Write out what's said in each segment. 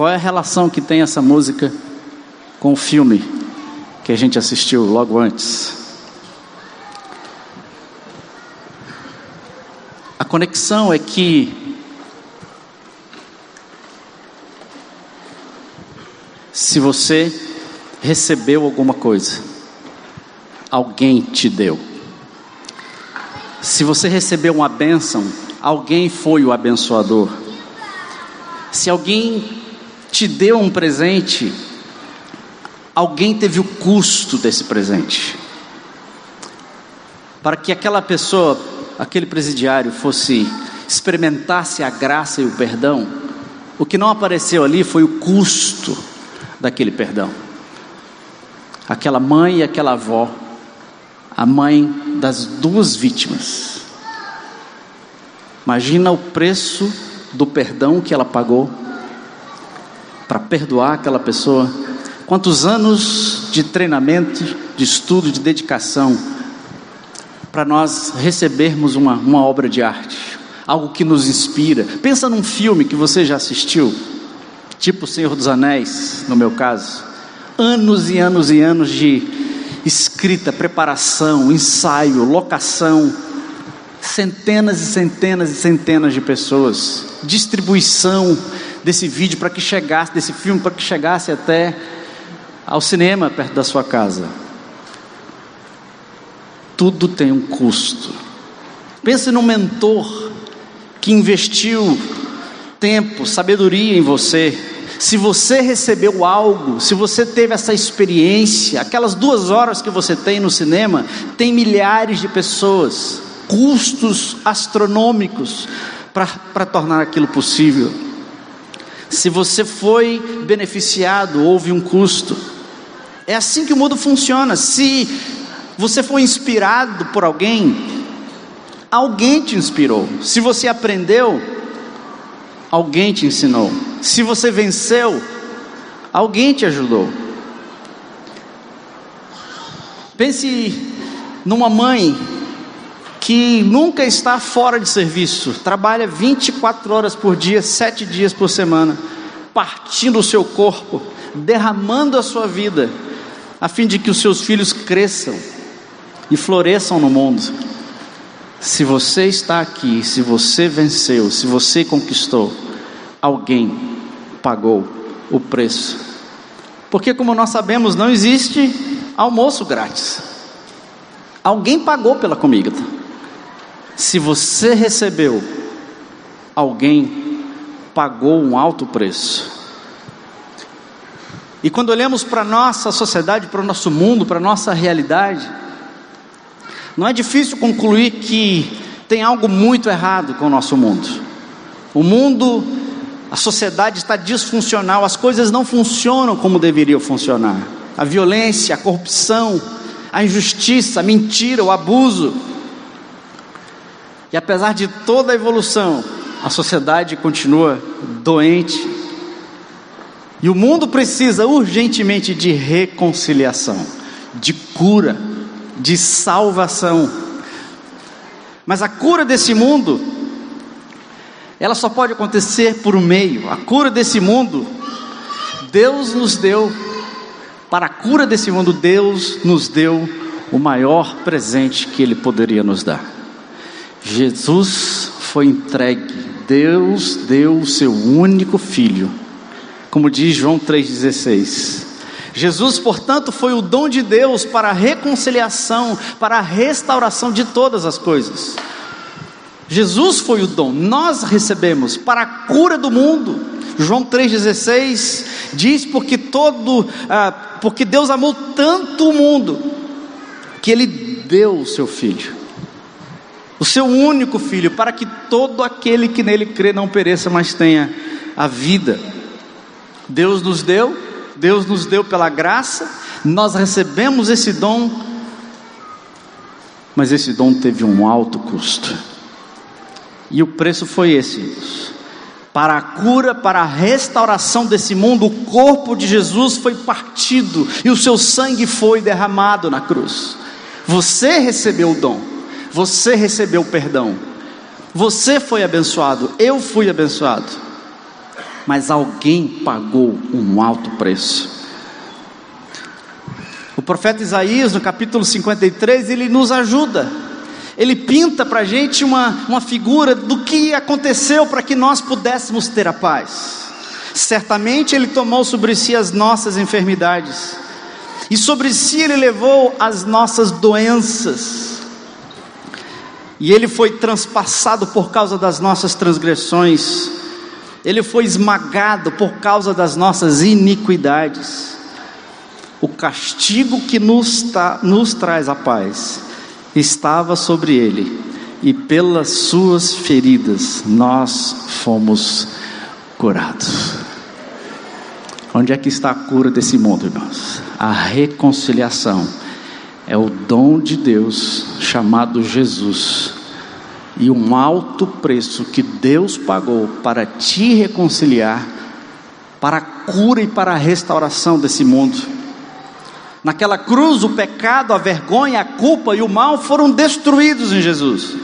qual é a relação que tem essa música com o filme que a gente assistiu logo antes? A conexão é que se você recebeu alguma coisa, alguém te deu. Se você recebeu uma bênção, alguém foi o abençoador. Se alguém te deu um presente, alguém teve o custo desse presente. Para que aquela pessoa, aquele presidiário, fosse experimentasse a graça e o perdão, o que não apareceu ali foi o custo daquele perdão. Aquela mãe e aquela avó, a mãe das duas vítimas. Imagina o preço do perdão que ela pagou para perdoar aquela pessoa. Quantos anos de treinamento, de estudo, de dedicação para nós recebermos uma, uma obra de arte, algo que nos inspira. Pensa num filme que você já assistiu, tipo O Senhor dos Anéis, no meu caso. Anos e anos e anos de escrita, preparação, ensaio, locação centenas e centenas e centenas de pessoas, distribuição desse vídeo para que chegasse, desse filme para que chegasse até ao cinema perto da sua casa. Tudo tem um custo. Pense no mentor que investiu tempo, sabedoria em você. Se você recebeu algo, se você teve essa experiência, aquelas duas horas que você tem no cinema, tem milhares de pessoas custos astronômicos para tornar aquilo possível. Se você foi beneficiado, houve um custo. É assim que o mundo funciona. Se você foi inspirado por alguém, alguém te inspirou. Se você aprendeu, alguém te ensinou. Se você venceu, alguém te ajudou. Pense numa mãe que nunca está fora de serviço, trabalha 24 horas por dia, sete dias por semana, partindo o seu corpo, derramando a sua vida, a fim de que os seus filhos cresçam e floresçam no mundo. Se você está aqui, se você venceu, se você conquistou, alguém pagou o preço. Porque, como nós sabemos, não existe almoço grátis. Alguém pagou pela comida. Se você recebeu, alguém pagou um alto preço. E quando olhamos para a nossa sociedade, para o nosso mundo, para a nossa realidade, não é difícil concluir que tem algo muito errado com o nosso mundo. O mundo, a sociedade está disfuncional, as coisas não funcionam como deveriam funcionar. A violência, a corrupção, a injustiça, a mentira, o abuso e apesar de toda a evolução, a sociedade continua doente. E o mundo precisa urgentemente de reconciliação, de cura, de salvação. Mas a cura desse mundo, ela só pode acontecer por um meio. A cura desse mundo, Deus nos deu, para a cura desse mundo, Deus nos deu o maior presente que Ele poderia nos dar. Jesus foi entregue, Deus deu o seu único filho, como diz João 3,16. Jesus, portanto, foi o dom de Deus para a reconciliação, para a restauração de todas as coisas. Jesus foi o dom, nós recebemos para a cura do mundo. João 3,16 diz: porque todo, ah, porque Deus amou tanto o mundo, que Ele deu o seu Filho o seu único filho, para que todo aquele que nele crê não pereça, mas tenha a vida. Deus nos deu, Deus nos deu pela graça, nós recebemos esse dom, mas esse dom teve um alto custo. E o preço foi esse, para a cura, para a restauração desse mundo, o corpo de Jesus foi partido e o seu sangue foi derramado na cruz. Você recebeu o dom. Você recebeu perdão. Você foi abençoado. Eu fui abençoado. mas alguém pagou um alto preço. O profeta Isaías, no capítulo 53, ele nos ajuda. Ele pinta para a gente uma, uma figura do que aconteceu para que nós pudéssemos ter a paz. Certamente ele tomou sobre si as nossas enfermidades, e sobre si ele levou as nossas doenças, e ele foi transpassado por causa das nossas transgressões, ele foi esmagado por causa das nossas iniquidades. O castigo que nos, ta, nos traz a paz estava sobre ele, e pelas suas feridas nós fomos curados. Onde é que está a cura desse mundo, irmãos? A reconciliação é o dom de Deus chamado Jesus e um alto preço que Deus pagou para te reconciliar, para a cura e para a restauração desse mundo. Naquela cruz, o pecado, a vergonha, a culpa e o mal foram destruídos em Jesus.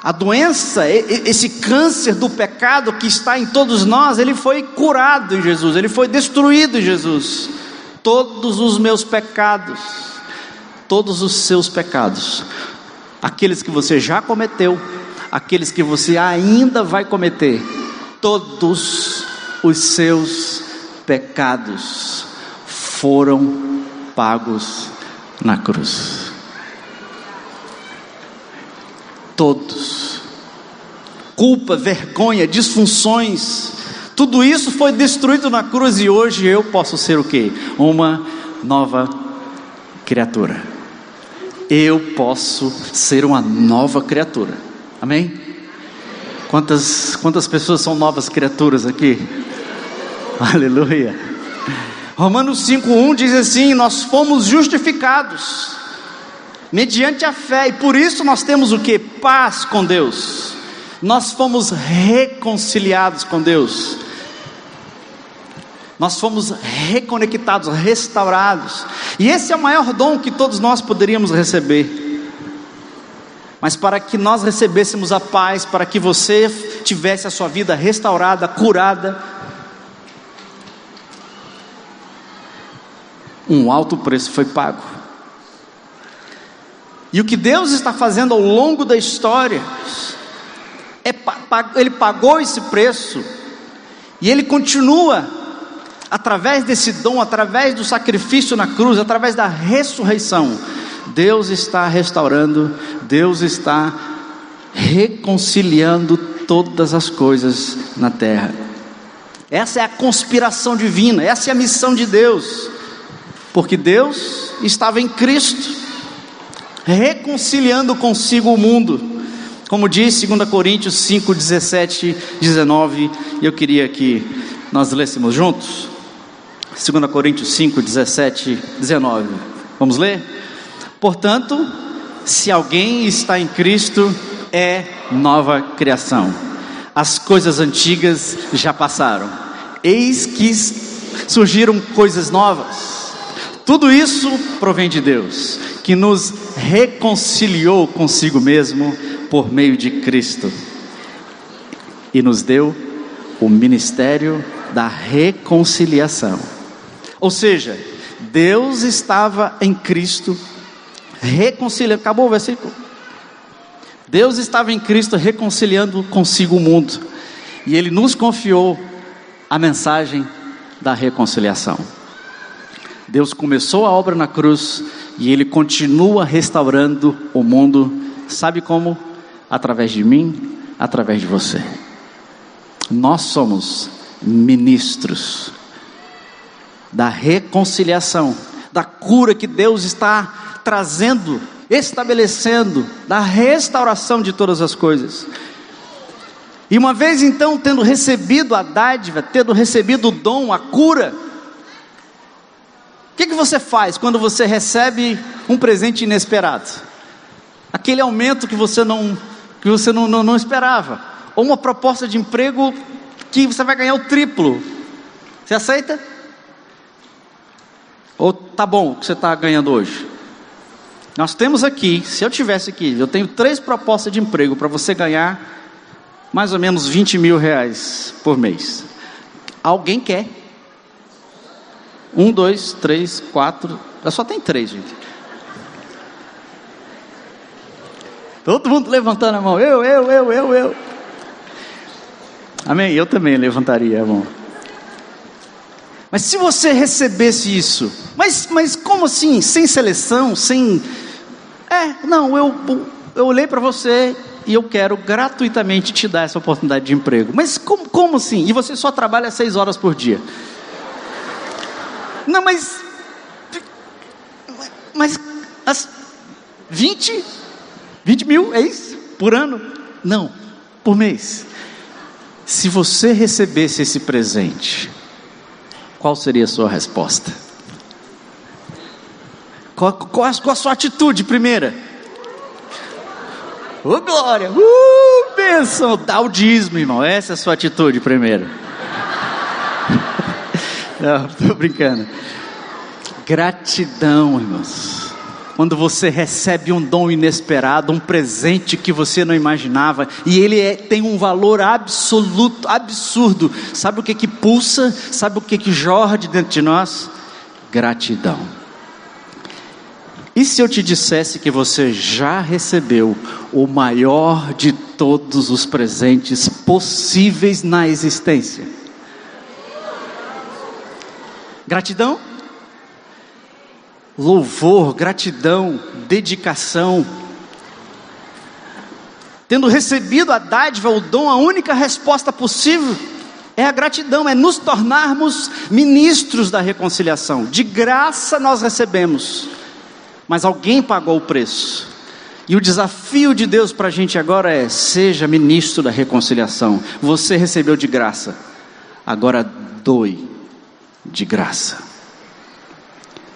A doença, esse câncer do pecado que está em todos nós, ele foi curado em Jesus, ele foi destruído em Jesus. Todos os meus pecados, todos os seus pecados, aqueles que você já cometeu, aqueles que você ainda vai cometer, todos os seus pecados foram pagos na cruz. todos. Culpa, vergonha, disfunções, tudo isso foi destruído na cruz e hoje eu posso ser o que? Uma nova criatura. Eu posso ser uma nova criatura. Amém? Quantas, quantas pessoas são novas criaturas aqui? Aleluia. Romanos 5,1 diz assim: Nós fomos justificados mediante a fé, e por isso nós temos o que? Paz com Deus. Nós fomos reconciliados com Deus. Nós fomos reconectados, restaurados. E esse é o maior dom que todos nós poderíamos receber. Mas para que nós recebêssemos a paz, para que você tivesse a sua vida restaurada, curada, um alto preço foi pago. E o que Deus está fazendo ao longo da história, é, Ele pagou esse preço, e Ele continua, através desse dom, através do sacrifício na cruz, através da ressurreição, Deus está restaurando, Deus está reconciliando todas as coisas na terra. Essa é a conspiração divina, essa é a missão de Deus, porque Deus estava em Cristo, reconciliando consigo o mundo. Como diz 2 Coríntios 5, 17, 19, e eu queria que nós lêssemos juntos. 2 Coríntios 5, 17, 19. Vamos ler? Portanto, se alguém está em Cristo, é nova criação. As coisas antigas já passaram, eis que surgiram coisas novas. Tudo isso provém de Deus, que nos reconciliou consigo mesmo por meio de Cristo e nos deu o ministério da reconciliação. Ou seja, Deus estava em Cristo reconciliando. Acabou o versículo. Deus estava em Cristo reconciliando consigo o mundo. E Ele nos confiou a mensagem da reconciliação. Deus começou a obra na cruz e Ele continua restaurando o mundo, sabe como? Através de mim, através de você. Nós somos ministros da reconciliação, da cura que Deus está trazendo, estabelecendo, da restauração de todas as coisas. E uma vez então, tendo recebido a dádiva, tendo recebido o dom, a cura, o que, que você faz quando você recebe um presente inesperado? Aquele aumento que você não, que você não, não, não esperava, ou uma proposta de emprego que você vai ganhar o triplo. Você aceita? Ou tá bom o que você está ganhando hoje? Nós temos aqui, se eu tivesse aqui, eu tenho três propostas de emprego para você ganhar mais ou menos 20 mil reais por mês. Alguém quer. Um, dois, três, quatro. Só tem três, gente. Todo mundo levantando a mão. Eu, eu, eu, eu, eu. Amém? Eu também levantaria a mão. Mas se você recebesse isso, mas, mas como assim? Sem seleção, sem. É, não, eu, eu olhei para você e eu quero gratuitamente te dar essa oportunidade de emprego. Mas como, como assim? E você só trabalha seis horas por dia. Não, mas. Mas. As 20? 20 mil, é isso? Por ano? Não, por mês. Se você recebesse esse presente, qual seria a sua resposta? Qual, qual, qual a sua atitude primeira? Ô oh, glória! Uh, bênção! Dá o dízimo, irmão. Essa é a sua atitude primeiro. Não, estou brincando. Gratidão, irmãos. Quando você recebe um dom inesperado, um presente que você não imaginava, e ele é, tem um valor absoluto, absurdo. Sabe o que que pulsa? Sabe o que que jorra de dentro de nós? Gratidão. E se eu te dissesse que você já recebeu o maior de todos os presentes possíveis na existência? Gratidão? Louvor, gratidão, dedicação. Tendo recebido a dádiva, o dom, a única resposta possível é a gratidão, é nos tornarmos ministros da reconciliação. De graça nós recebemos mas alguém pagou o preço. E o desafio de Deus para a gente agora é: seja ministro da reconciliação. Você recebeu de graça, agora doe de graça.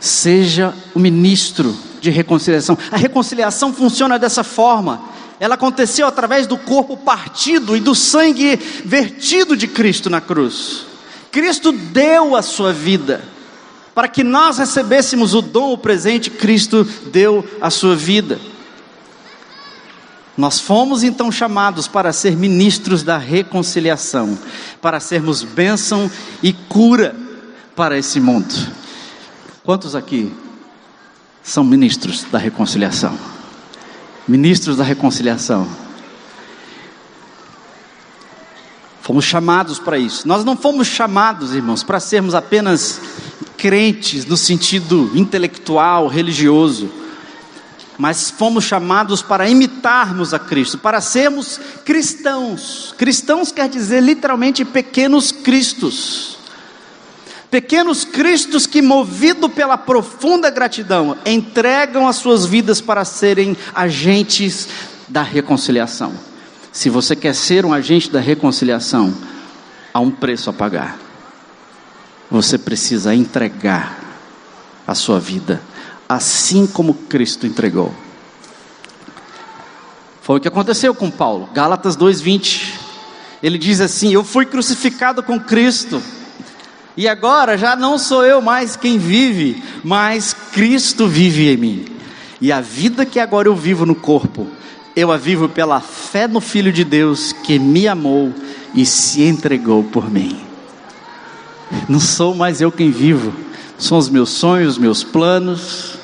Seja o ministro de reconciliação. A reconciliação funciona dessa forma. Ela aconteceu através do corpo partido e do sangue vertido de Cristo na cruz. Cristo deu a sua vida para que nós recebêssemos o dom, o presente, Cristo deu a sua vida. Nós fomos então chamados para ser ministros da reconciliação, para sermos bênção e cura para esse mundo. Quantos aqui são ministros da reconciliação? Ministros da reconciliação. Fomos chamados para isso. Nós não fomos chamados, irmãos, para sermos apenas crentes no sentido intelectual, religioso, mas fomos chamados para imitarmos a Cristo, para sermos cristãos. Cristãos quer dizer literalmente pequenos cristos. Pequenos cristos que, movido pela profunda gratidão, entregam as suas vidas para serem agentes da reconciliação. Se você quer ser um agente da reconciliação, há um preço a pagar você precisa entregar a sua vida, assim como Cristo entregou. Foi o que aconteceu com Paulo, Gálatas 2:20. Ele diz assim: Eu fui crucificado com Cristo, e agora já não sou eu mais quem vive, mas Cristo vive em mim. E a vida que agora eu vivo no corpo, eu a vivo pela fé no Filho de Deus que me amou e se entregou por mim. Não sou mais eu quem vivo, são os meus sonhos, meus planos,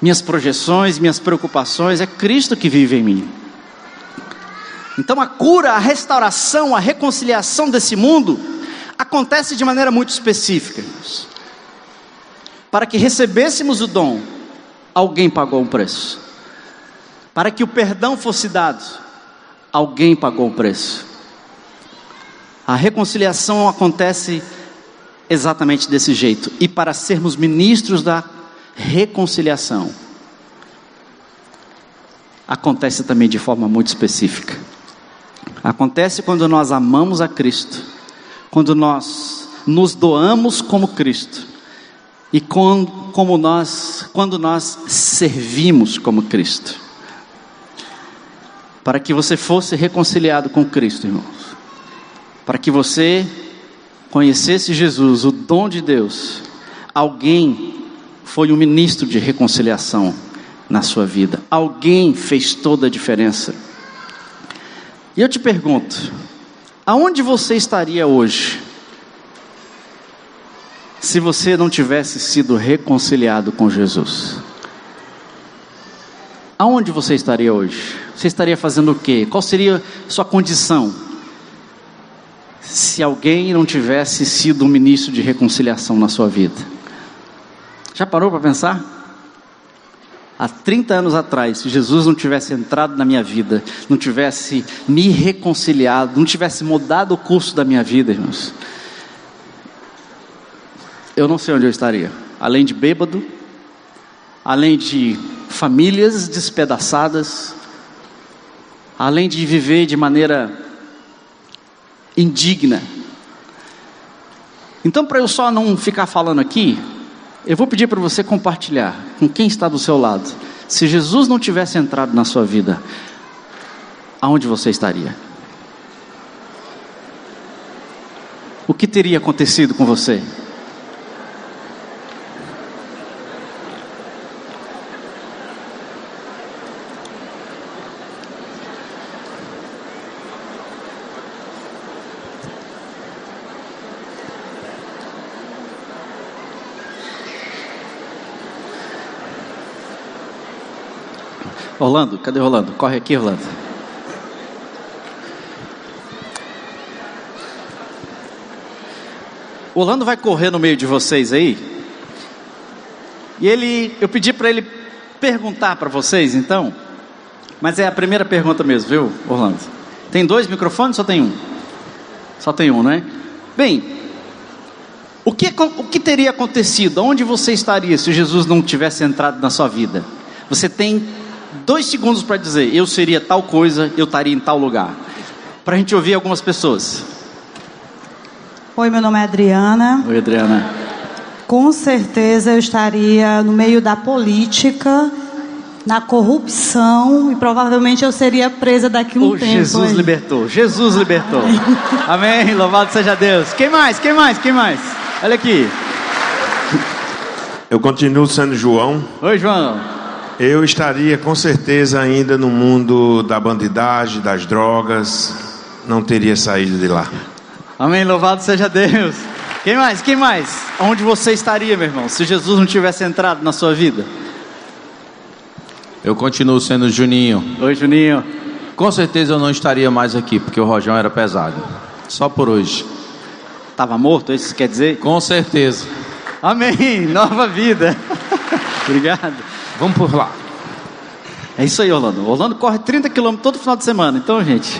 minhas projeções, minhas preocupações, é Cristo que vive em mim. Então a cura, a restauração, a reconciliação desse mundo acontece de maneira muito específica. Para que recebêssemos o dom, alguém pagou um preço. Para que o perdão fosse dado, alguém pagou um preço. A reconciliação acontece exatamente desse jeito. E para sermos ministros da reconciliação, acontece também de forma muito específica. Acontece quando nós amamos a Cristo, quando nós nos doamos como Cristo e com, como nós, quando nós servimos como Cristo. Para que você fosse reconciliado com Cristo, irmãos para que você conhecesse Jesus, o dom de Deus, alguém foi um ministro de reconciliação na sua vida, alguém fez toda a diferença. E eu te pergunto, aonde você estaria hoje se você não tivesse sido reconciliado com Jesus? Aonde você estaria hoje? Você estaria fazendo o quê? Qual seria sua condição? Se alguém não tivesse sido um ministro de reconciliação na sua vida. Já parou para pensar? Há 30 anos atrás, se Jesus não tivesse entrado na minha vida, não tivesse me reconciliado, não tivesse mudado o curso da minha vida, irmãos, eu não sei onde eu estaria. Além de bêbado, além de famílias despedaçadas, além de viver de maneira indigna. Então, para eu só não ficar falando aqui, eu vou pedir para você compartilhar com quem está do seu lado. Se Jesus não tivesse entrado na sua vida, aonde você estaria? O que teria acontecido com você? Orlando, cadê Orlando? Corre aqui, Orlando. Orlando vai correr no meio de vocês aí. E ele, eu pedi para ele perguntar para vocês, então. Mas é a primeira pergunta mesmo, viu, Orlando? Tem dois microfones ou só tem um? Só tem um, né? Bem, o que, o que teria acontecido? Onde você estaria se Jesus não tivesse entrado na sua vida? Você tem dois segundos para dizer: eu seria tal coisa, eu estaria em tal lugar. Para a gente ouvir algumas pessoas. Oi, meu nome é Adriana. Oi, Adriana. Com certeza eu estaria no meio da política, na corrupção e provavelmente eu seria presa daqui a um oh, tempo. Jesus libertou, Jesus libertou. Amém. Louvado seja Deus. Quem mais? Quem mais? Quem mais? Olha aqui. Eu continuo sendo João. Oi, João. Eu estaria com certeza ainda no mundo da bandidagem, das drogas, não teria saído de lá. Amém, louvado seja Deus. Quem mais? Quem mais? Onde você estaria, meu irmão, se Jesus não tivesse entrado na sua vida? Eu continuo sendo Juninho. Oi, Juninho. Com certeza eu não estaria mais aqui, porque o rojão era pesado. Só por hoje. Estava morto, é isso quer dizer? Com certeza. Amém, nova vida. Obrigado. Vamos por lá. É isso aí, Orlando. Orlando corre 30 quilômetros todo final de semana. Então, gente.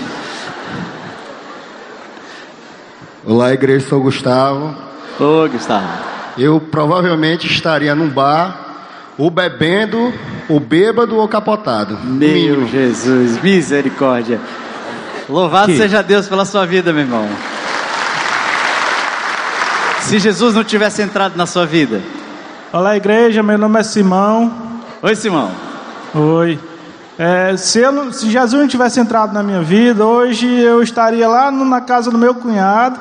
Olá, igreja, sou Gustavo. Ô, Gustavo. Eu provavelmente estaria num bar, ou bebendo, ou bêbado, ou capotado. Meu Jesus, misericórdia. Louvado que? seja Deus pela sua vida, meu irmão. Se Jesus não tivesse entrado na sua vida. Olá, igreja. Meu nome é Simão. Oi, Simão. Oi. É, se, eu, se, Jesus não tivesse entrado na minha vida, hoje eu estaria lá no, na casa do meu cunhado,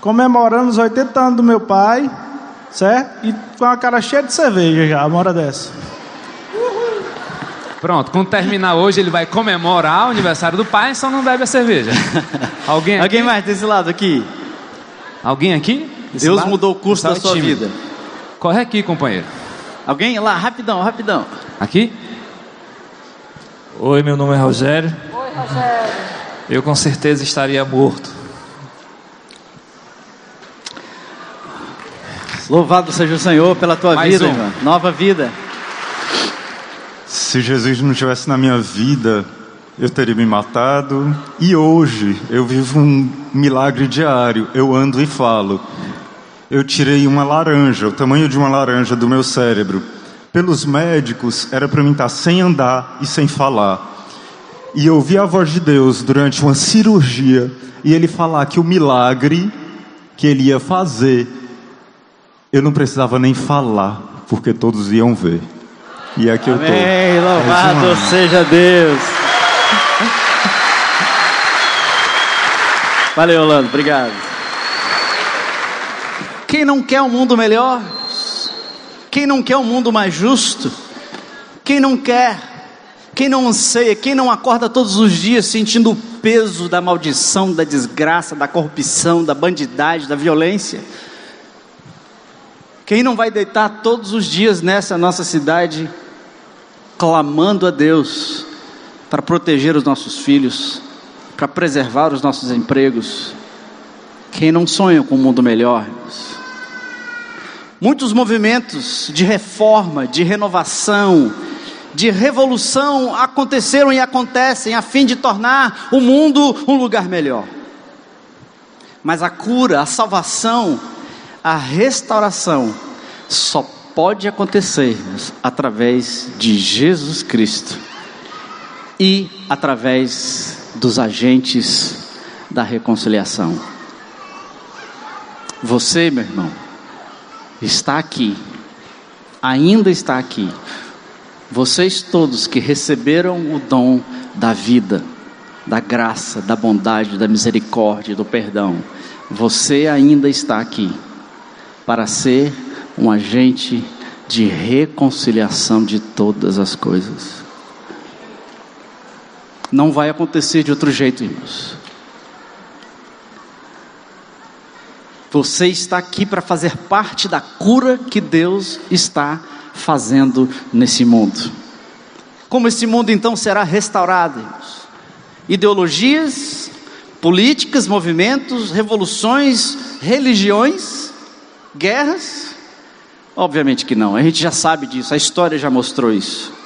comemorando os 80 anos do meu pai, certo? E com a cara cheia de cerveja já, uma hora dessa. Pronto, quando terminar hoje, ele vai comemorar o aniversário do pai, só não bebe a cerveja. Alguém aqui? Alguém mais desse lado aqui? Alguém aqui? Desse Deus lado? mudou o curso da sua tímido. vida. Corre aqui, companheiro. Alguém lá, rapidão, rapidão. Aqui? Oi, meu nome é Rogério. Oi, Rogério. Eu com certeza estaria morto. Louvado seja o Senhor pela tua Mais vida, um. irmão. Nova vida. Se Jesus não estivesse na minha vida, eu teria me matado. E hoje eu vivo um milagre diário. Eu ando e falo eu tirei uma laranja, o tamanho de uma laranja do meu cérebro. Pelos médicos, era para mim estar sem andar e sem falar. E eu ouvi a voz de Deus durante uma cirurgia e ele falar que o milagre que ele ia fazer, eu não precisava nem falar, porque todos iam ver. E aqui Amém, eu estou. Louvado seja Deus. Valeu, Orlando. Obrigado. Quem não quer um mundo melhor? Quem não quer um mundo mais justo? Quem não quer? Quem não anseia? Quem não acorda todos os dias sentindo o peso da maldição, da desgraça, da corrupção, da bandidagem, da violência? Quem não vai deitar todos os dias nessa nossa cidade, clamando a Deus para proteger os nossos filhos, para preservar os nossos empregos? Quem não sonha com um mundo melhor? Muitos movimentos de reforma, de renovação, de revolução aconteceram e acontecem a fim de tornar o mundo um lugar melhor. Mas a cura, a salvação, a restauração só pode acontecer através de Jesus Cristo e através dos agentes da reconciliação. Você, meu irmão, está aqui, ainda está aqui. Vocês todos que receberam o dom da vida, da graça, da bondade, da misericórdia, do perdão, você ainda está aqui para ser um agente de reconciliação de todas as coisas. Não vai acontecer de outro jeito, irmãos. Você está aqui para fazer parte da cura que Deus está fazendo nesse mundo. Como esse mundo então será restaurado? Ideologias, políticas, movimentos, revoluções, religiões, guerras? Obviamente que não, a gente já sabe disso, a história já mostrou isso.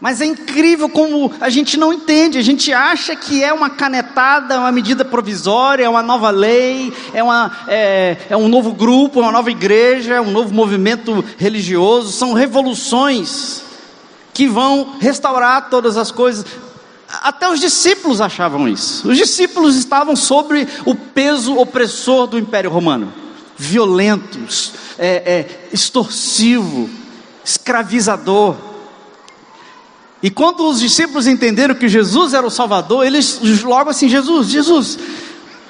Mas é incrível como a gente não entende, a gente acha que é uma canetada, uma medida provisória, é uma nova lei, é, uma, é, é um novo grupo, uma nova igreja, é um novo movimento religioso, são revoluções que vão restaurar todas as coisas. Até os discípulos achavam isso. Os discípulos estavam sobre o peso opressor do Império Romano, violentos, é, é, extorsivo, escravizador. E quando os discípulos entenderam que Jesus era o Salvador, eles logo assim, Jesus, Jesus,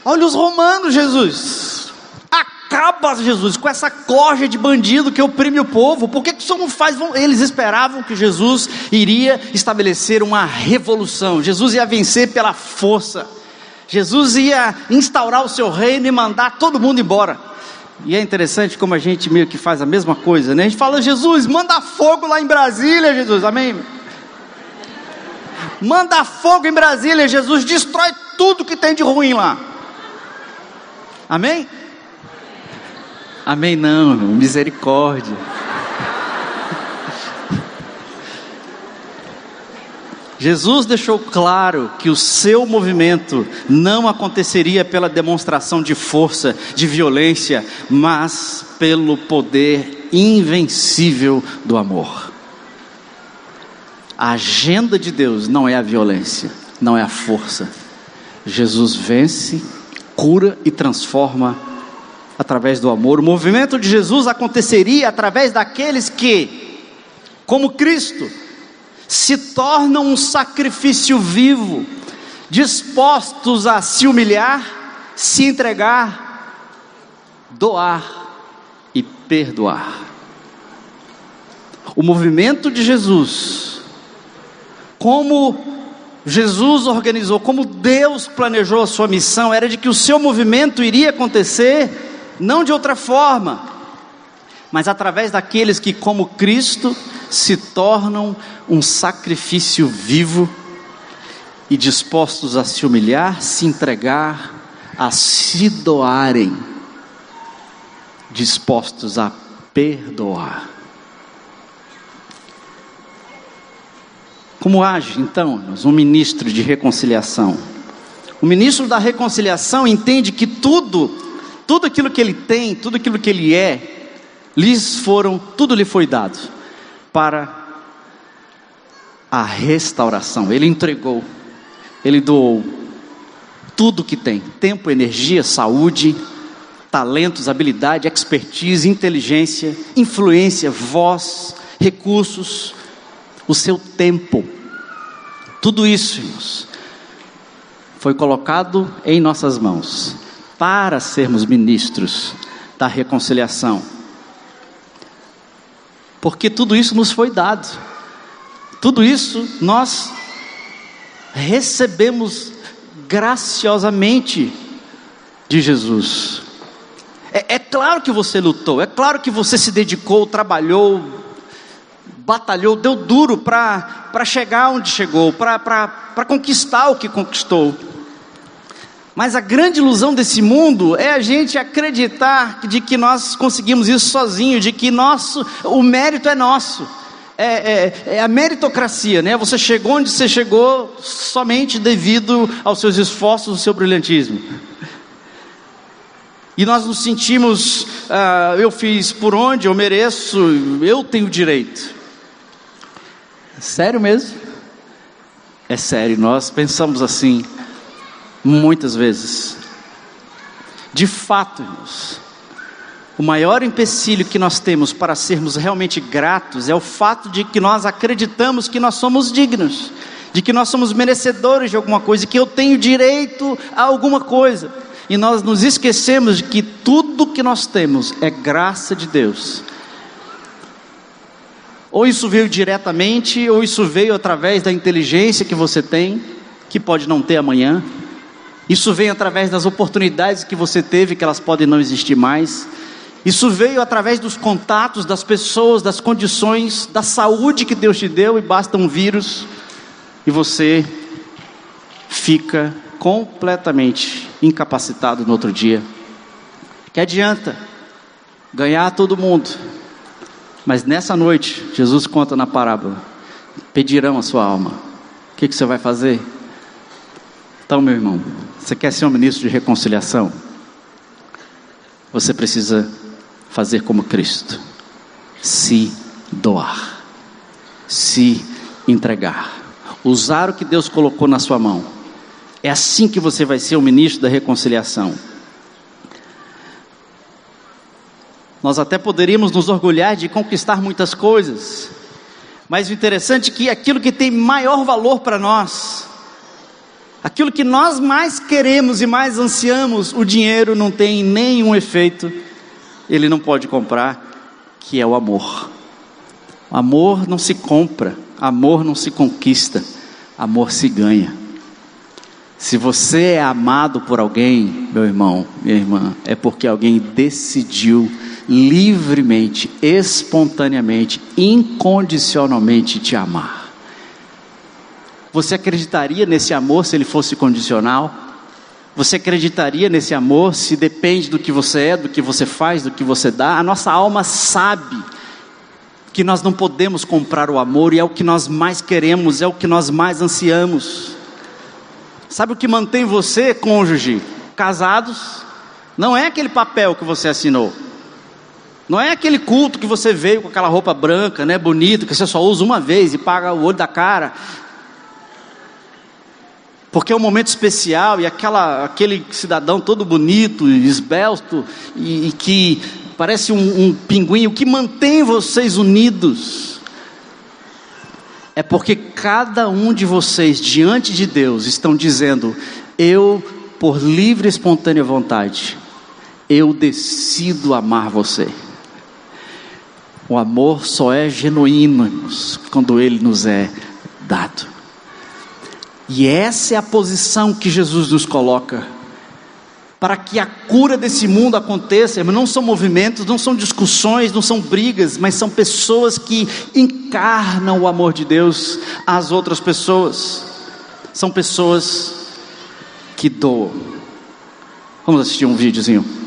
olha os romanos, Jesus, acaba Jesus com essa corja de bandido que oprime o povo, por que, que o Senhor não faz? Eles esperavam que Jesus iria estabelecer uma revolução, Jesus ia vencer pela força, Jesus ia instaurar o seu reino e mandar todo mundo embora. E é interessante como a gente meio que faz a mesma coisa, né? A gente fala, Jesus, manda fogo lá em Brasília, Jesus, amém? Manda fogo em Brasília, Jesus destrói tudo que tem de ruim lá. Amém? Amém, não, misericórdia. Jesus deixou claro que o seu movimento não aconteceria pela demonstração de força, de violência, mas pelo poder invencível do amor. A agenda de Deus não é a violência, não é a força. Jesus vence, cura e transforma através do amor. O movimento de Jesus aconteceria através daqueles que, como Cristo, se tornam um sacrifício vivo, dispostos a se humilhar, se entregar, doar e perdoar. O movimento de Jesus como Jesus organizou, como Deus planejou a sua missão, era de que o seu movimento iria acontecer não de outra forma, mas através daqueles que, como Cristo, se tornam um sacrifício vivo e dispostos a se humilhar, se entregar, a se doarem, dispostos a perdoar. Como age então um ministro de reconciliação? O ministro da reconciliação entende que tudo, tudo aquilo que ele tem, tudo aquilo que ele é, lhes foram, tudo lhe foi dado para a restauração. Ele entregou, ele doou tudo que tem: tempo, energia, saúde, talentos, habilidade, expertise, inteligência, influência, voz, recursos, o seu tempo. Tudo isso, irmãos, foi colocado em nossas mãos para sermos ministros da reconciliação. Porque tudo isso nos foi dado. Tudo isso nós recebemos graciosamente de Jesus. É, é claro que você lutou, é claro que você se dedicou, trabalhou, batalhou, deu duro para chegar onde chegou, para conquistar o que conquistou. Mas a grande ilusão desse mundo é a gente acreditar de que nós conseguimos isso sozinho, de que nosso, o mérito é nosso. É, é, é, a meritocracia, né? Você chegou onde você chegou somente devido aos seus esforços, ao seu brilhantismo. E nós nos sentimos, ah, eu fiz por onde eu mereço, eu tenho direito. Sério mesmo? É sério, nós pensamos assim muitas vezes. De fato, irmãos, o maior empecilho que nós temos para sermos realmente gratos é o fato de que nós acreditamos que nós somos dignos, de que nós somos merecedores de alguma coisa, que eu tenho direito a alguma coisa. E nós nos esquecemos de que tudo que nós temos é graça de Deus. Ou isso veio diretamente, ou isso veio através da inteligência que você tem, que pode não ter amanhã. Isso veio através das oportunidades que você teve, que elas podem não existir mais. Isso veio através dos contatos das pessoas, das condições, da saúde que Deus te deu, e basta um vírus e você fica completamente incapacitado no outro dia. Que adianta ganhar todo mundo, mas nessa noite, Jesus conta na parábola: pedirão a sua alma. O que, que você vai fazer? Então, meu irmão, você quer ser um ministro de reconciliação? Você precisa fazer como Cristo: se doar, se entregar, usar o que Deus colocou na sua mão. É assim que você vai ser o ministro da reconciliação. Nós até poderíamos nos orgulhar de conquistar muitas coisas, mas o interessante é que aquilo que tem maior valor para nós, Aquilo que nós mais queremos e mais ansiamos, o dinheiro não tem nenhum efeito, ele não pode comprar, que é o amor. Amor não se compra, amor não se conquista, amor se ganha. Se você é amado por alguém, meu irmão, minha irmã, é porque alguém decidiu livremente, espontaneamente, incondicionalmente te amar. Você acreditaria nesse amor se ele fosse condicional? Você acreditaria nesse amor se depende do que você é, do que você faz, do que você dá? A nossa alma sabe que nós não podemos comprar o amor e é o que nós mais queremos, é o que nós mais ansiamos. Sabe o que mantém você, cônjuge, casados? Não é aquele papel que você assinou. Não é aquele culto que você veio com aquela roupa branca, né, bonito, que você só usa uma vez e paga o olho da cara porque é um momento especial e aquela, aquele cidadão todo bonito, esbelto e, e que parece um, um pinguim, o que mantém vocês unidos é porque cada um de vocês diante de Deus estão dizendo: eu, por livre e espontânea vontade, eu decido amar você. O amor só é genuíno quando ele nos é dado. E essa é a posição que Jesus nos coloca. Para que a cura desse mundo aconteça, não são movimentos, não são discussões, não são brigas, mas são pessoas que encarnam o amor de Deus às outras pessoas. São pessoas que doam. Vamos assistir um videozinho.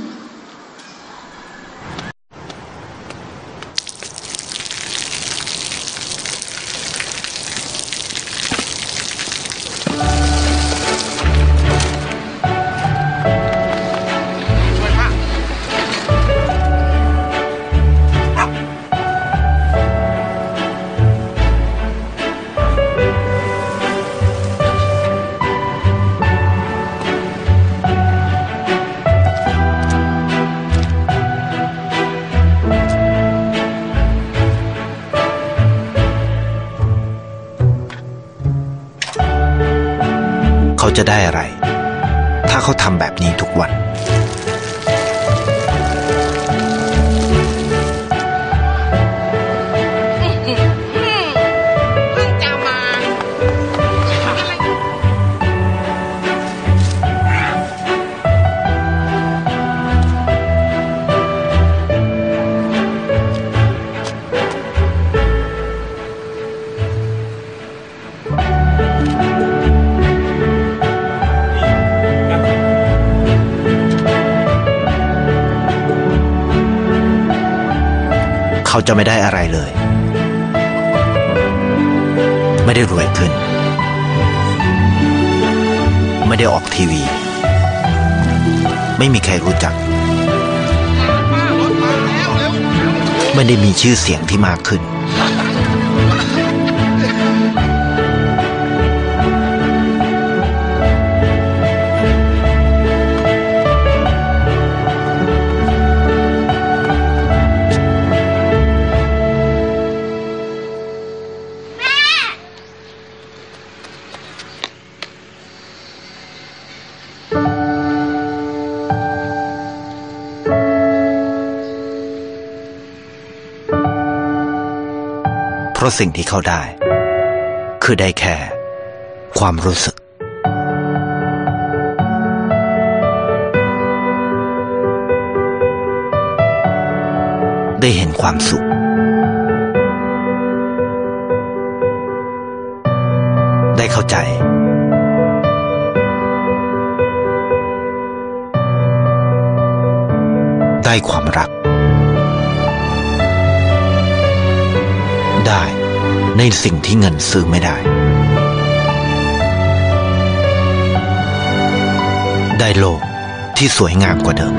จะได้อะไร ถ้าเขาทำแบบนี้ทุกวัน เขาจะไม่ได้อะไรเลย ไม่ได้รวยขึ้น ไม่ได้ออกทีวี ไม่มีใครรู้จัก ไม่ได้มีชื่อเสียงที่มากขึ้น ราะสิ่งที่เขาได้ คือได้แค่ ความรู้สึก ได้เห็นความสุข ได้เข้าใจ ได้ความรัก ได้ ในสิ่งที่เงินซื้อไม่ได้ ได้โลกที่สวยงามกว่าเดิม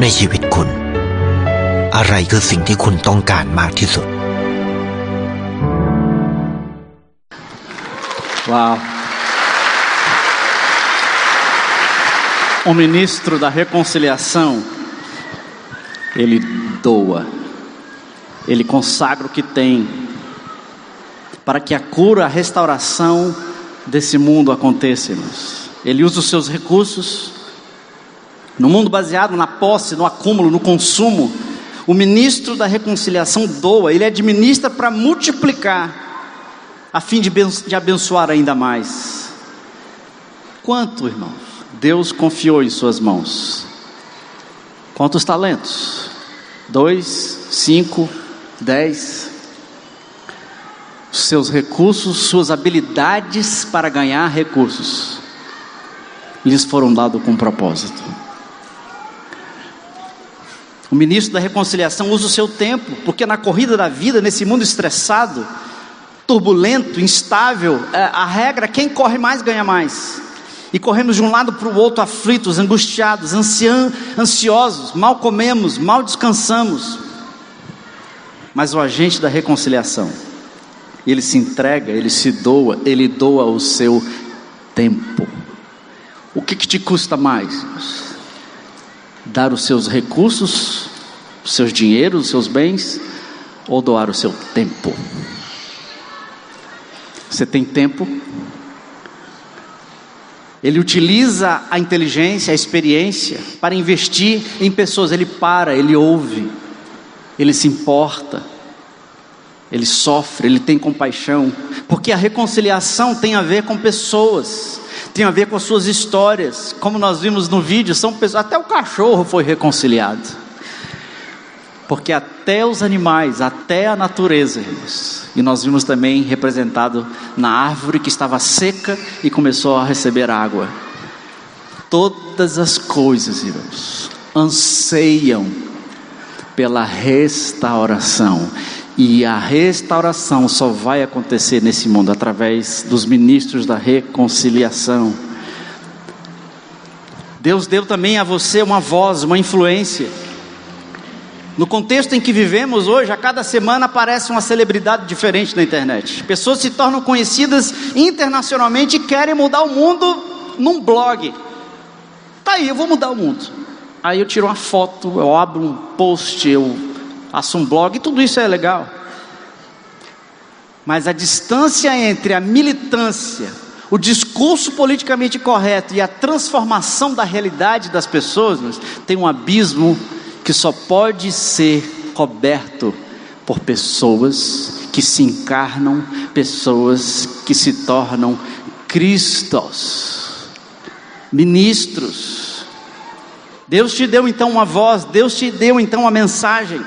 ในชีวิตคุณ อะไรคือสิ่งที่คุณต้องการมากที่สุด Uau. O ministro da reconciliação, ele doa, ele consagra o que tem, para que a cura, a restauração desse mundo aconteça. irmãos. Ele usa os seus recursos, no mundo baseado na posse, no acúmulo, no consumo, o ministro da reconciliação doa, ele administra para multiplicar, a fim de ben- de abençoar ainda mais. Quanto, irmãos, Deus confiou em suas mãos? Quantos talentos? Dois, cinco, dez? Seus recursos, suas habilidades para ganhar recursos, lhes foram dados com propósito. O ministro da reconciliação usa o seu tempo, porque na corrida da vida, nesse mundo estressado, turbulento, instável, é, a regra, quem corre mais ganha mais. E corremos de um lado para o outro aflitos, angustiados, ansiosos, mal comemos, mal descansamos. Mas o agente da reconciliação, ele se entrega, ele se doa, ele doa o seu tempo. O que, que te custa mais? Dar os seus recursos, os seus dinheiros, os seus bens, ou doar o seu tempo? Você tem tempo? Ele utiliza a inteligência, a experiência para investir em pessoas. Ele para, ele ouve, ele se importa, ele sofre, ele tem compaixão, porque a reconciliação tem a ver com pessoas, tem a ver com as suas histórias. Como nós vimos no vídeo, são pessoas, até o cachorro foi reconciliado. Porque até os animais, até a natureza, irmãos, e nós vimos também representado na árvore que estava seca e começou a receber água. Todas as coisas, irmãos, anseiam pela restauração. E a restauração só vai acontecer nesse mundo através dos ministros da reconciliação. Deus deu também a você uma voz, uma influência. No contexto em que vivemos hoje, a cada semana aparece uma celebridade diferente na internet. Pessoas se tornam conhecidas internacionalmente e querem mudar o mundo num blog. Tá aí, eu vou mudar o mundo. Aí eu tiro uma foto, eu abro um post, eu faço um blog, tudo isso é legal. Mas a distância entre a militância, o discurso politicamente correto e a transformação da realidade das pessoas tem um abismo que só pode ser coberto por pessoas que se encarnam, pessoas que se tornam cristos, ministros. Deus te deu então uma voz, Deus te deu então uma mensagem,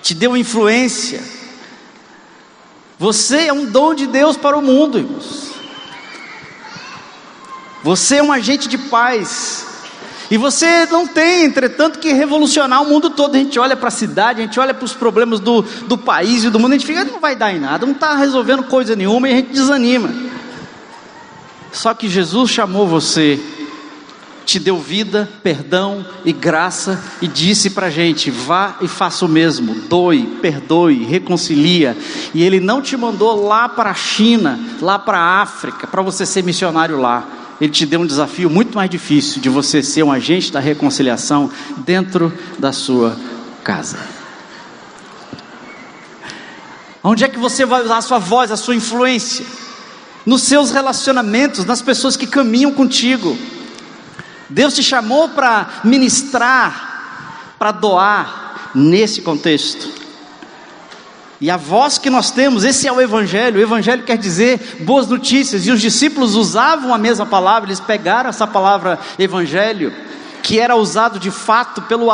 te deu influência. Você é um dom de Deus para o mundo, irmãos. Você é um agente de paz. E você não tem, entretanto, que revolucionar o mundo todo. A gente olha para a cidade, a gente olha para os problemas do, do país e do mundo, a gente fica, não vai dar em nada, não está resolvendo coisa nenhuma e a gente desanima. Só que Jesus chamou você, te deu vida, perdão e graça e disse para a gente: vá e faça o mesmo, doe, perdoe, reconcilia. E Ele não te mandou lá para a China, lá para a África, para você ser missionário lá. Ele te deu um desafio muito mais difícil de você ser um agente da reconciliação dentro da sua casa. Onde é que você vai usar a sua voz, a sua influência? Nos seus relacionamentos, nas pessoas que caminham contigo. Deus te chamou para ministrar, para doar nesse contexto. E a voz que nós temos, esse é o Evangelho. O Evangelho quer dizer boas notícias. E os discípulos usavam a mesma palavra, eles pegaram essa palavra Evangelho, que era usado de fato pelo,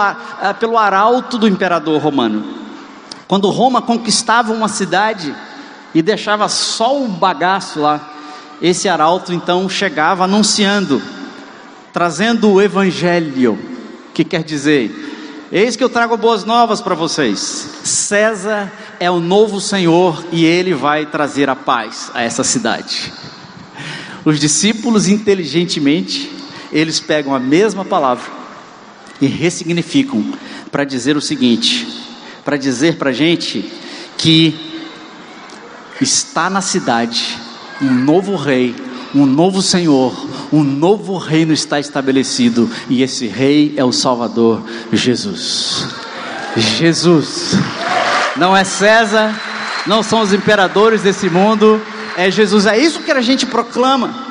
pelo arauto do imperador romano. Quando Roma conquistava uma cidade e deixava só o bagaço lá, esse arauto então chegava anunciando, trazendo o Evangelho, que quer dizer Eis que eu trago boas novas para vocês. César é o novo Senhor e ele vai trazer a paz a essa cidade. Os discípulos, inteligentemente, eles pegam a mesma palavra e ressignificam para dizer o seguinte: para dizer para a gente que está na cidade um novo rei, um novo Senhor, um novo reino está estabelecido e esse rei é o Salvador Jesus. Jesus. Não é César, não são os imperadores desse mundo, é Jesus. É isso que a gente proclama.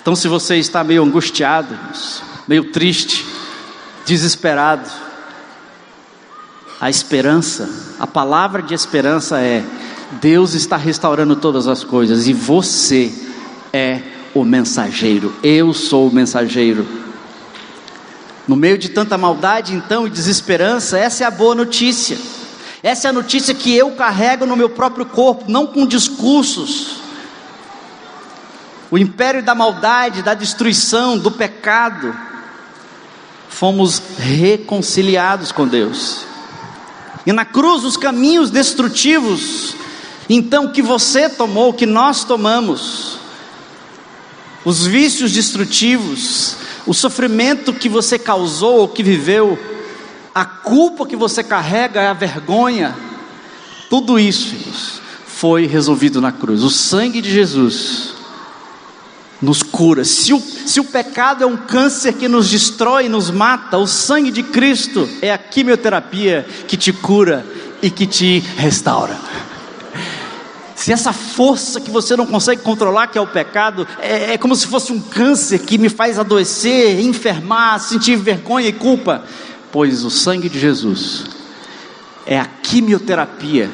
Então, se você está meio angustiado, meio triste, desesperado, a esperança, a palavra de esperança é: Deus está restaurando todas as coisas e você é o mensageiro. Eu sou o mensageiro. No meio de tanta maldade, então, e desesperança, essa é a boa notícia. Essa é a notícia que eu carrego no meu próprio corpo, não com discursos. O império da maldade, da destruição, do pecado, fomos reconciliados com Deus. E na cruz, os caminhos destrutivos então, que você tomou, que nós tomamos, os vícios destrutivos, o sofrimento que você causou ou que viveu, a culpa que você carrega, a vergonha, tudo isso foi resolvido na cruz. O sangue de Jesus nos cura. Se o, se o pecado é um câncer que nos destrói, nos mata, o sangue de Cristo é a quimioterapia que te cura e que te restaura. Se essa força que você não consegue controlar, que é o pecado, é, é como se fosse um câncer que me faz adoecer, enfermar, sentir vergonha e culpa, pois o sangue de Jesus é a quimioterapia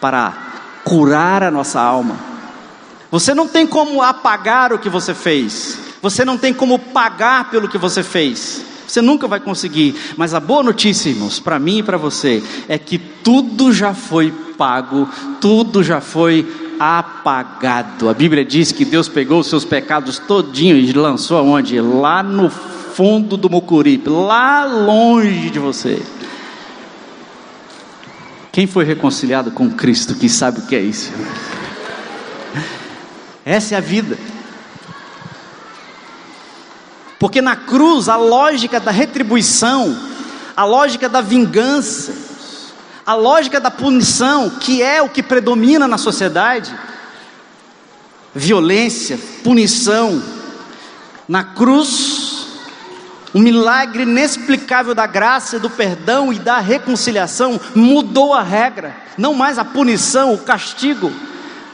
para curar a nossa alma. Você não tem como apagar o que você fez, você não tem como pagar pelo que você fez. Você nunca vai conseguir, mas a boa notícia, irmãos, para mim e para você, é que tudo já foi pago, tudo já foi apagado. A Bíblia diz que Deus pegou os seus pecados todinhos e lançou aonde? Lá no fundo do Mucuripe, lá longe de você. Quem foi reconciliado com Cristo que sabe o que é isso? Essa é a vida. Porque na cruz a lógica da retribuição, a lógica da vingança, a lógica da punição, que é o que predomina na sociedade, violência, punição, na cruz, um milagre inexplicável da graça, do perdão e da reconciliação mudou a regra, não mais a punição, o castigo,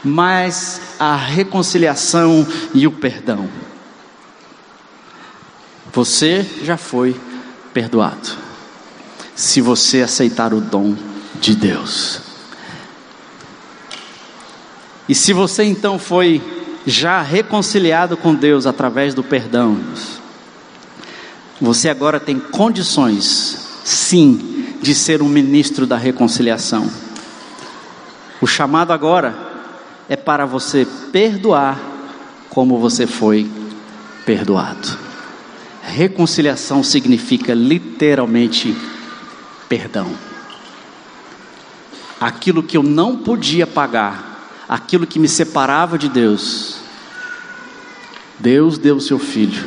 mas a reconciliação e o perdão. Você já foi perdoado. Se você aceitar o dom de Deus. E se você então foi já reconciliado com Deus através do perdão, você agora tem condições, sim, de ser um ministro da reconciliação. O chamado agora é para você perdoar como você foi perdoado. Reconciliação significa literalmente perdão. Aquilo que eu não podia pagar, aquilo que me separava de Deus, Deus deu o seu filho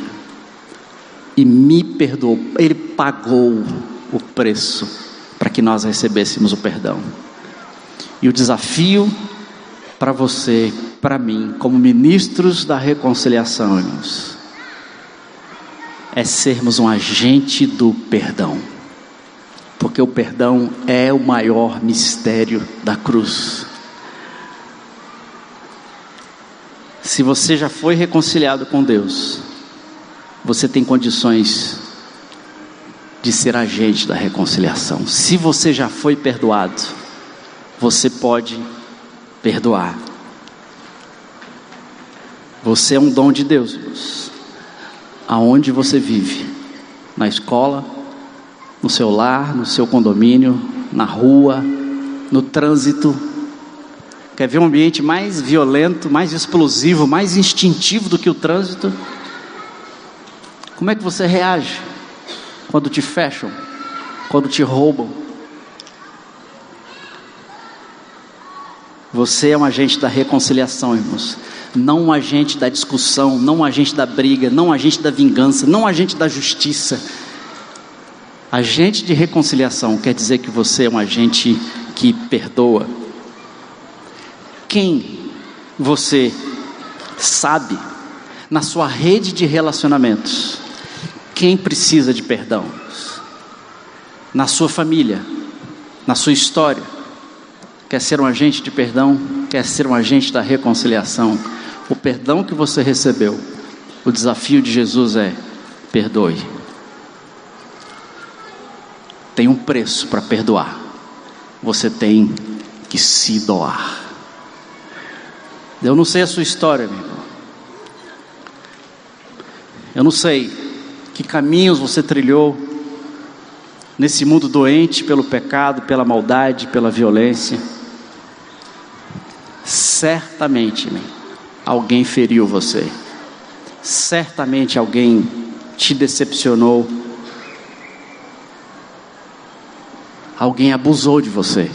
e me perdoou, Ele pagou o preço para que nós recebêssemos o perdão. E o desafio para você, para mim, como ministros da reconciliação, irmãos, é sermos um agente do perdão. Porque o perdão é o maior mistério da cruz. Se você já foi reconciliado com Deus, você tem condições de ser agente da reconciliação. Se você já foi perdoado, você pode perdoar. Você é um dom de Deus, aonde você vive, na escola, no seu lar, no seu condomínio, na rua, no trânsito. Quer ver um ambiente mais violento, mais explosivo, mais instintivo do que o trânsito? Como é que você reage quando te fecham, quando te roubam? Você é um agente da reconciliação, irmãos não um agente da discussão, não um agente da briga, não um agente da vingança, não um agente da justiça. Agente de reconciliação quer dizer que você é um agente que perdoa. Quem você sabe na sua rede de relacionamentos, quem precisa de perdão? Na sua família, na sua história. Quer ser um agente de perdão? Quer ser um agente da reconciliação? o perdão que você recebeu, o desafio de Jesus é: perdoe. Tem um preço para perdoar. Você tem que se doar. Eu não sei a sua história, meu irmão. Eu não sei que caminhos você trilhou nesse mundo doente pelo pecado, pela maldade, pela violência. Certamente, meu alguém feriu você. Certamente alguém te decepcionou. Alguém abusou de você.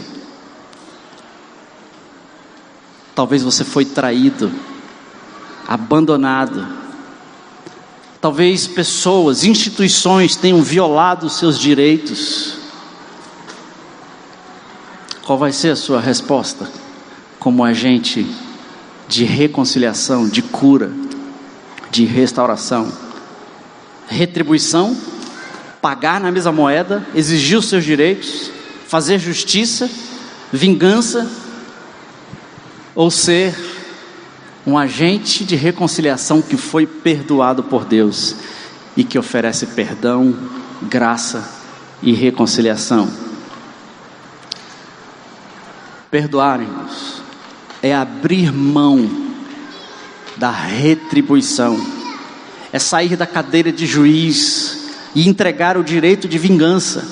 Talvez você foi traído, abandonado. Talvez pessoas, instituições tenham violado os seus direitos. Qual vai ser a sua resposta como agente de reconciliação, de cura, de restauração. Retribuição, pagar na mesma moeda, exigir os seus direitos, fazer justiça, vingança, ou ser um agente de reconciliação que foi perdoado por Deus e que oferece perdão, graça e reconciliação. Perdoarem-nos é abrir mão da retribuição, é sair da cadeira de juiz e entregar o direito de vingança.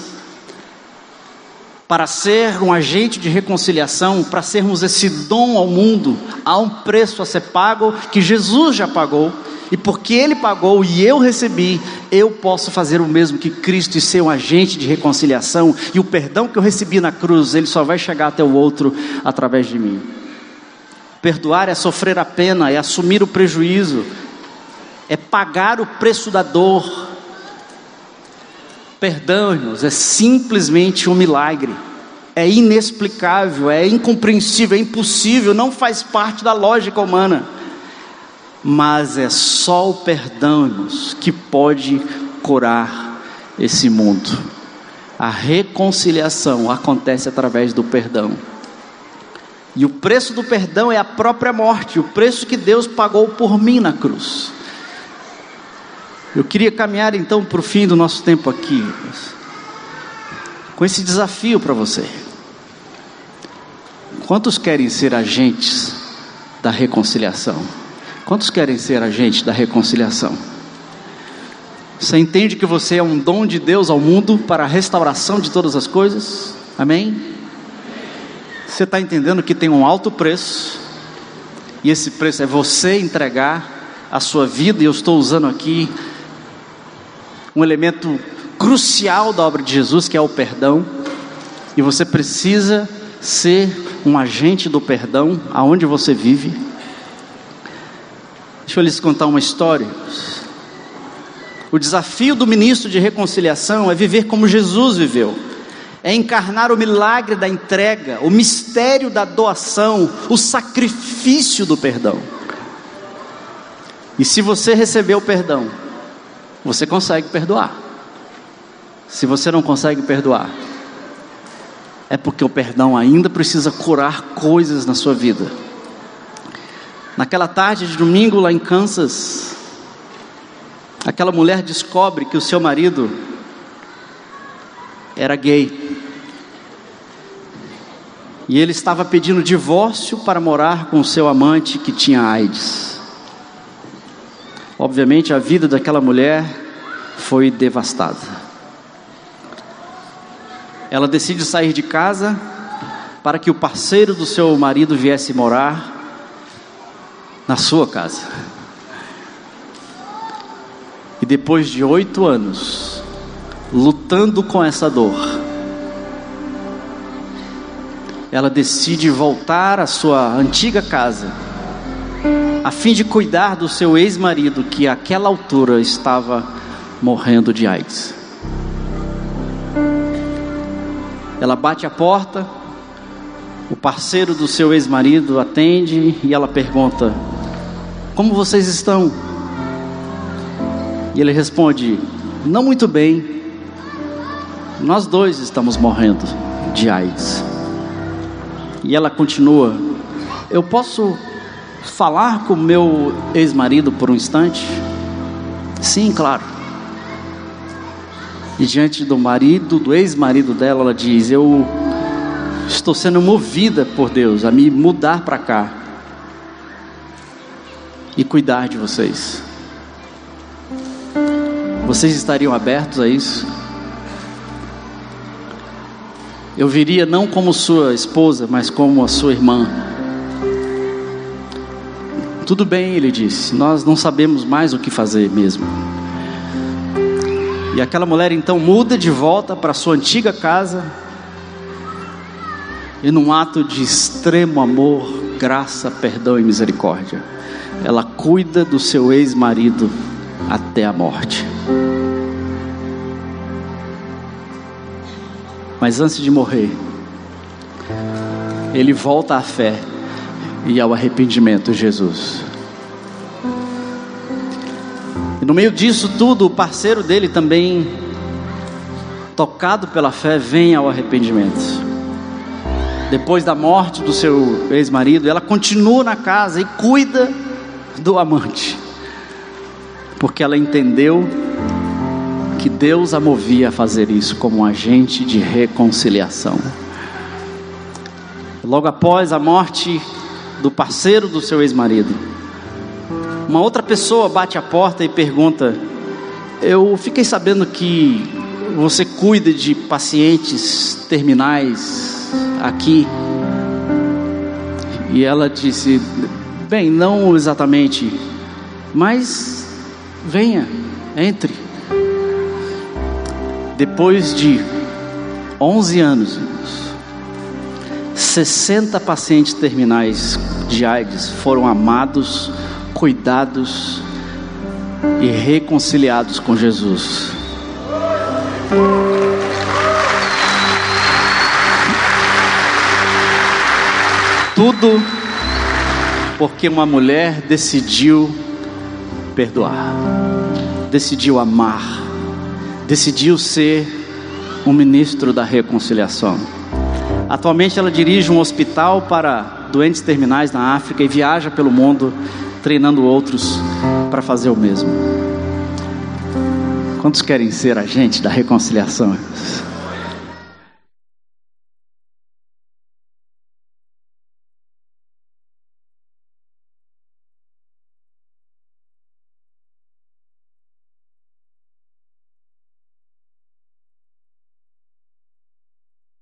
Para ser um agente de reconciliação, para sermos esse dom ao mundo, há um preço a ser pago que Jesus já pagou, e porque Ele pagou e eu recebi, eu posso fazer o mesmo que Cristo e ser um agente de reconciliação, e o perdão que eu recebi na cruz, ele só vai chegar até o outro através de mim. Perdoar é sofrer a pena, é assumir o prejuízo, é pagar o preço da dor. Perdão, irmãos, é simplesmente um milagre. É inexplicável, é incompreensível, é impossível, não faz parte da lógica humana. Mas é só o perdão, irmãos, que pode curar esse mundo. A reconciliação acontece através do perdão. E o preço do perdão é a própria morte, o preço que Deus pagou por mim na cruz. Eu queria caminhar então para o fim do nosso tempo aqui, com esse desafio para você. Quantos querem ser agentes da reconciliação? Quantos querem ser agentes da reconciliação? Você entende que você é um dom de Deus ao mundo para a restauração de todas as coisas? Amém? Você está entendendo que tem um alto preço, e esse preço é você entregar a sua vida, e eu estou usando aqui um elemento crucial da obra de Jesus, que é o perdão, e você precisa ser um agente do perdão aonde você vive. Deixa eu lhes contar uma história. O desafio do ministro de reconciliação é viver como Jesus viveu, é encarnar o milagre da entrega, o mistério da doação, o sacrifício do perdão. E se você recebeu o perdão, você consegue perdoar. Se você não consegue perdoar, é porque o perdão ainda precisa curar coisas na sua vida. Naquela tarde de domingo lá em Kansas, aquela mulher descobre que o seu marido era gay. E ele estava pedindo divórcio para morar com o seu amante que tinha AIDS. Obviamente, a vida daquela mulher foi devastada. Ela decide sair de casa para que o parceiro do seu marido viesse morar na sua casa. E depois de oito anos, lutando com essa dor, ela decide voltar à sua antiga casa a fim de cuidar do seu ex-marido, que àquela altura estava morrendo de AIDS. Ela bate a porta, o parceiro do seu ex-marido atende e ela pergunta: Como vocês estão? E ele responde: Não muito bem, nós dois estamos morrendo de AIDS. E ela continua: Eu posso falar com meu ex-marido por um instante? Sim, claro. E diante do marido, do ex-marido dela, ela diz: Eu estou sendo movida por Deus a me mudar para cá e cuidar de vocês. Vocês estariam abertos a isso? Eu viria não como sua esposa, mas como a sua irmã. Tudo bem, ele disse, nós não sabemos mais o que fazer mesmo. E aquela mulher então muda de volta para sua antiga casa, e num ato de extremo amor, graça, perdão e misericórdia, ela cuida do seu ex-marido até a morte. Mas antes de morrer, ele volta à fé e ao arrependimento, Jesus. E no meio disso tudo, o parceiro dele também, tocado pela fé, vem ao arrependimento. Depois da morte do seu ex-marido, ela continua na casa e cuida do amante, porque ela entendeu que Deus a movia a fazer isso como um agente de reconciliação. Logo após a morte do parceiro do seu ex-marido. Uma outra pessoa bate a porta e pergunta: Eu fiquei sabendo que você cuida de pacientes terminais aqui. E ela disse: Bem, não exatamente, mas venha, entre. Depois de 11 anos, 60 pacientes terminais de AIDS foram amados, cuidados e reconciliados com Jesus. Tudo porque uma mulher decidiu perdoar, decidiu amar, decidiu ser um ministro da reconciliação. Atualmente ela dirige um hospital para doentes terminais na África e viaja pelo mundo treinando outros para fazer o mesmo. Quantos querem ser agente da reconciliação?